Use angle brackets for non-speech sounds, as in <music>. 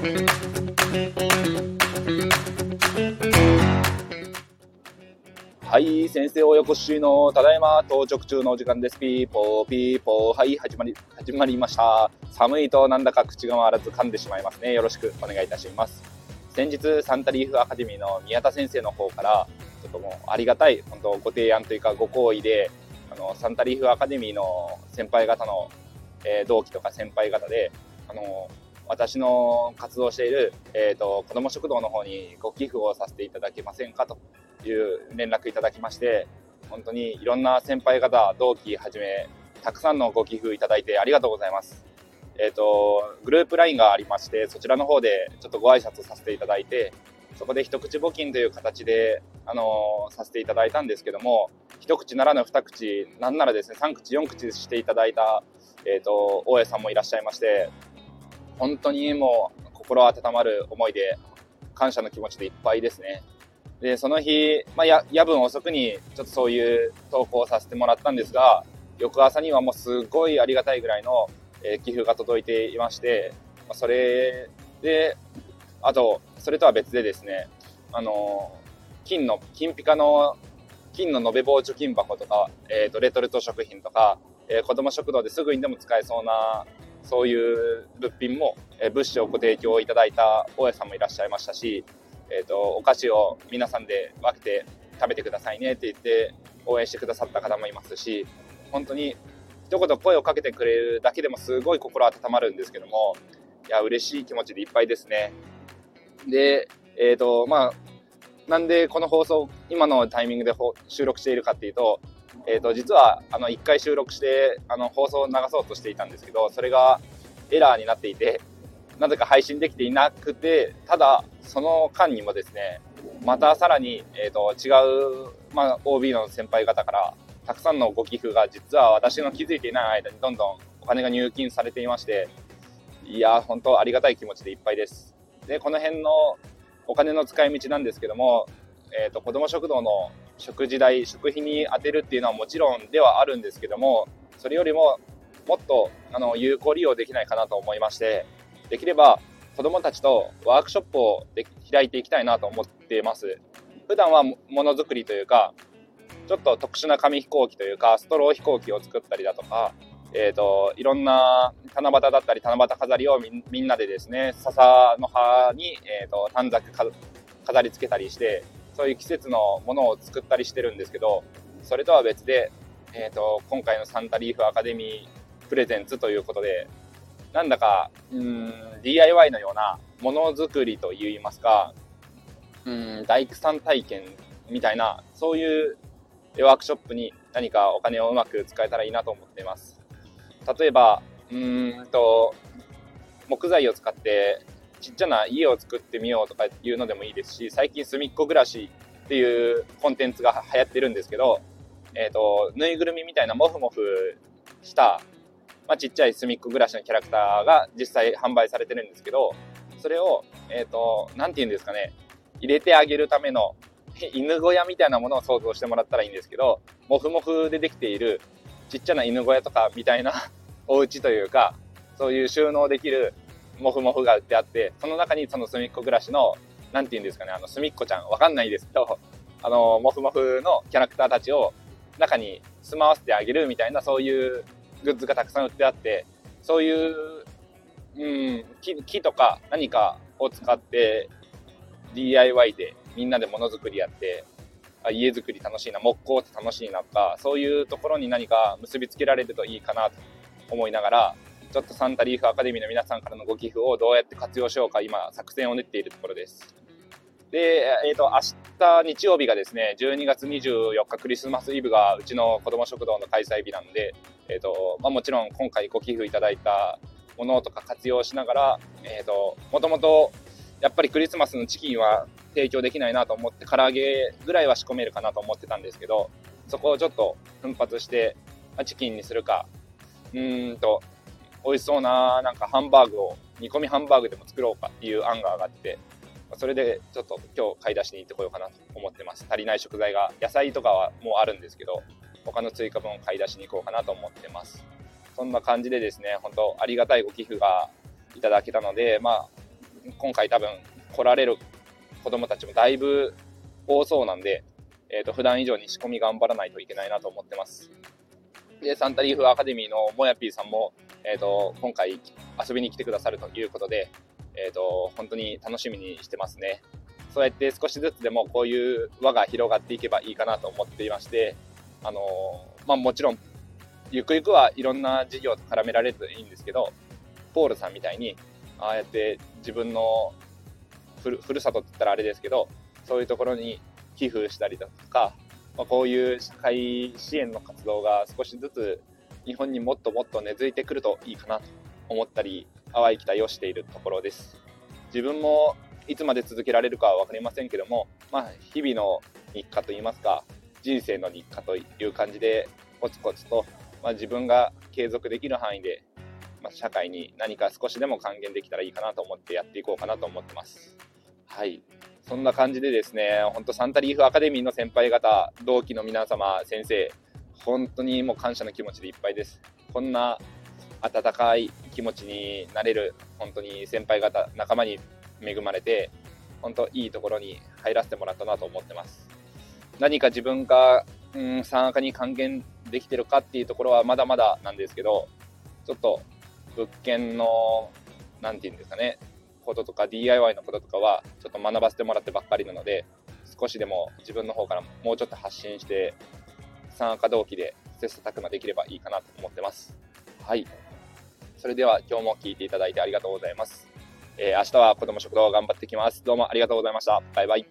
はい、先生およこしのただいま到着中のお時間です。ピーポーピーポー。はい、始まり、始まりました。寒いとなんだか口が回らず噛んでしまいますね。よろしくお願いいたします。先日、サンタリーフアカデミーの宮田先生の方から、ちょっともうありがたい、本当ご提案というかご好意で、あの、サンタリーフアカデミーの先輩方の、えー、同期とか先輩方で、あの、私の活動している、え、ー、と、子ども食堂の方にご寄付をさせていただけませんかという連絡いただきまして、本当にいろんな先輩方、同期はじめ、たくさんのご寄付いただいてありがとうございます。え、ー、と、グループ LINE がありまして、そちらの方でちょっとご挨拶させていただいて、そこで一口募金という形で、あのー、させていただいたんですけども、一口ならぬ二口、なんならですね、三口、四口していただいた、えっ、ー、と、大家さんもいらっしゃいまして、本当にもう心温まる思いで、感謝の気持ちでいっぱいですね。で、その日、まあ、や夜分遅くにちょっとそういう投稿をさせてもらったんですが、翌朝にはもうすごいありがたいぐらいの、えー、寄付が届いていまして、まあ、それで、あと、それとは別でですね、あのー、金の、金ピカの、金の延べ棒貯金箱とか、えっ、ー、と、レトルト食品とか、えー、子供食堂ですぐにでも使えそうな、そういう物品も、えー、物資をご提供いただいた大家さんもいらっしゃいましたし、え、ー、と、お菓子を皆さんで分けて食べてくださいねって言って応援してくださった方もいますし、本当に一言声をかけてくれるだけでもすごい心温まるんですけども、いや、嬉しい気持ちでいっぱいですね。で、えっ、ー、と、まあ、なんでこの放送、今のタイミングで収録しているかっていうと、えっ、ー、と、実は、あの、1回収録して、あの、放送を流そうとしていたんですけど、それがエラーになっていて、なぜか配信できていなくて、ただ、その間にもですね、またさらに、えっ、ー、と、違う、まあ、OB の先輩方から、たくさんのご寄付が実は私の気づいていない間にどんどんお金が入金されていまして、いや、本当ありがたい気持ちでいっぱいです。で、この辺のお金の使い道なんですけども、えっ、ー、と、子ども食堂の食事代、食費に充てるっていうのはもちろんではあるんですけども、それよりももっとあの有効利用できないかなと思いまして、できれば子供たちとワークショップを開いていきたいなと思っています。普段はものづくりというか、ちょっと特殊な紙飛行機というか、ストロー飛行機を作ったりだとか、え、ー、と、いろんな七夕だったり七夕飾りをみんなでですね、笹の葉に、えっ、ー、と、短冊飾り付けたりして、そういう季節のものを作ったりしてるんですけど、それとは別で、えっ、ー、と、今回のサンタリーフアカデミープレゼンツということで、なんだか、うん、DIY のようなものづくりといいますか、うん、大工さん体験みたいな、そういうワークショップに何かお金をうまく使えたらいいなと思っています。例えば、うんと、木材を使ってちっちゃな家を作ってみようとかいうのでもいいですし、最近隅っこ暮らしっていうコンテンツが流行ってるんですけど、えっ、ー、と、ぬいぐるみみたいなモフモフしたまあ、ちっちゃい隅っこ暮らしのキャラクターが実際販売されてるんですけど、それを、えっ、ー、と、なんて言うんですかね、入れてあげるための <laughs> 犬小屋みたいなものを想像してもらったらいいんですけど、もふもふでできているちっちゃな犬小屋とかみたいなお家というか、そういう収納できるもふもふが売ってあって、その中にその隅っこ暮らしの、なんて言うんですかね、あの、隅っこちゃん、わかんないですけど、<laughs> あの、もふもふのキャラクターたちを中に住まわせてあげるみたいな、そういうグッズがたくさん売ってあって、そういう、うん、木木とか何かを使って DIY でみんなでものづくりやって、あ家づくり楽しいな、木工って楽しいなとか、そういうところに何か結びつけられるといいかなと思いながら、ちょっとサンタリーフアカデミーの皆さんからのご寄付をどうやって活用しようか今作戦を練っているところです。で、えっ、ー、と、明日日曜日がですね、12月24日クリスマスイブがうちの子供食堂の開催日なんで、えっ、ー、と、まあ、もちろん今回ご寄付いただいたものとか活用しながら、えっ、ー、と、もともとやっぱりクリスマスのチキンは提供できないなと思って、唐揚げぐらいは仕込めるかなと思ってたんですけど、そこをちょっと奮発して、チキンにするか、うんと、美味しそうななんかハンバーグを、煮込みハンバーグでも作ろうかっていう案が上がって、それでちょっと今日買い出しに行ってこようかなと思ってます。足りない食材が、野菜とかはもうあるんですけど、他の追加分を買い出しに行こうかなと思ってます。そんな感じでですね、本当ありがたいご寄付がいただけたので、まあ、今回多分来られる子供たちもだいぶ多そうなんで、えっ、ー、と、普段以上に仕込み頑張らないといけないなと思ってます。で、サンタリーフアカデミーのもやぴーさんも、え、ー、と、今回遊びに来てくださるということで、えっ、ー、と、本当に楽しみにしてますね。そうやって少しずつでもこういう輪が広がっていけばいいかなと思っていまして、あのまあ、もちろん、ゆくゆくはいろんな事業と絡められるといいんですけど、ポールさんみたいに、ああやって自分のふるふるさとって言ったらあれですけど、そういうところに寄付したりだとか、まあ、こういう社会支援の活動が少しずつ日本にもっともっと根付いてくるといいかなと思ったり、淡い期待をしているところです。自分もいつまで続けられるかは分かりませんけども、まあ、日々の日課といいますか、人生の日課という感じで、コツコツと、まあ、自分が継続できる範囲で、まあ、社会に何か少しでも還元できたらいいかなと思ってやっていこうかなと思ってます。はい。そんな感じでですね、本当サンタリーフアカデミーの先輩方、同期の皆様、先生、本当にもう感謝の気持ちでいっぱいです。こんな温かい気持ちになれる、本当に先輩方、仲間に恵まれて、本当いいところに入らせてもらったなと思ってます。何か自分が、うん、参加に還元できてるかっていうところはまだまだなんですけど、ちょっと物件の、なんていうんですかね、こととか DIY のこととかはちょっと学ばせてもらってばっかりなので、少しでも自分の方からもうちょっと発信して、参加同期で切磋琢磨できればいいかなと思ってます。はい。それでは今日も聞いていただいてありがとうございます。えー、明日は子ども食堂頑張ってきます。どうもありがとうございました。バイバイ。